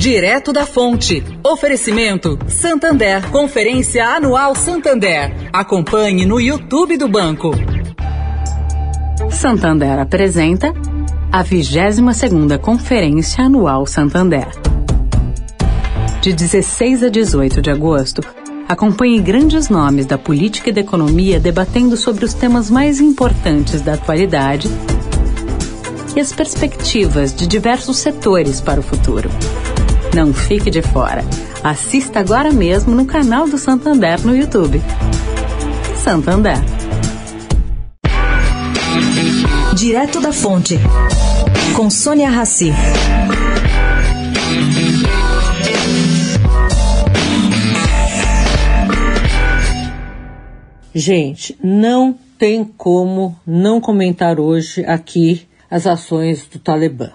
Direto da Fonte. Oferecimento Santander. Conferência Anual Santander. Acompanhe no YouTube do banco. Santander apresenta a 22ª Conferência Anual Santander. De 16 a 18 de agosto, acompanhe grandes nomes da política e da economia debatendo sobre os temas mais importantes da atualidade e as perspectivas de diversos setores para o futuro. Não fique de fora. Assista agora mesmo no canal do Santander no YouTube. Santander. Direto da Fonte. Com Sônia Rassi. Gente, não tem como não comentar hoje aqui as ações do Talibã.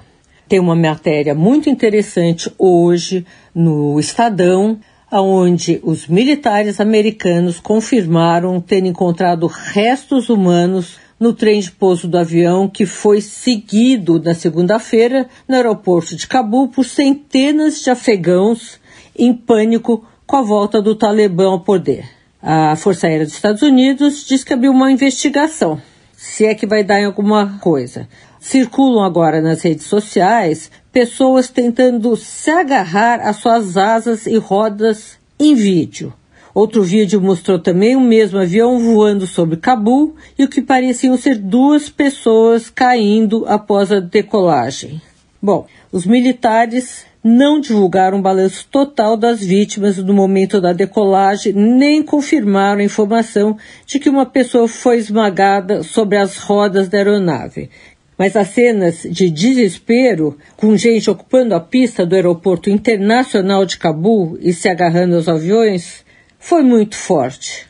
Tem uma matéria muito interessante hoje no Estadão, onde os militares americanos confirmaram ter encontrado restos humanos no trem de pouso do avião que foi seguido na segunda-feira no aeroporto de Cabul por centenas de afegãos em pânico com a volta do Talibã ao poder. A Força Aérea dos Estados Unidos diz que abriu uma investigação, se é que vai dar em alguma coisa. Circulam agora nas redes sociais pessoas tentando se agarrar às suas asas e rodas em vídeo. Outro vídeo mostrou também o mesmo avião voando sobre Cabul e o que pareciam ser duas pessoas caindo após a decolagem. Bom, os militares não divulgaram um balanço total das vítimas no momento da decolagem, nem confirmaram a informação de que uma pessoa foi esmagada sobre as rodas da aeronave. Mas as cenas de desespero, com gente ocupando a pista do aeroporto internacional de Cabul e se agarrando aos aviões, foi muito forte.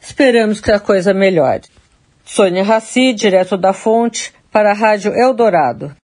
Esperamos que a coisa melhore. Sônia Raci, direto da fonte, para a Rádio Eldorado.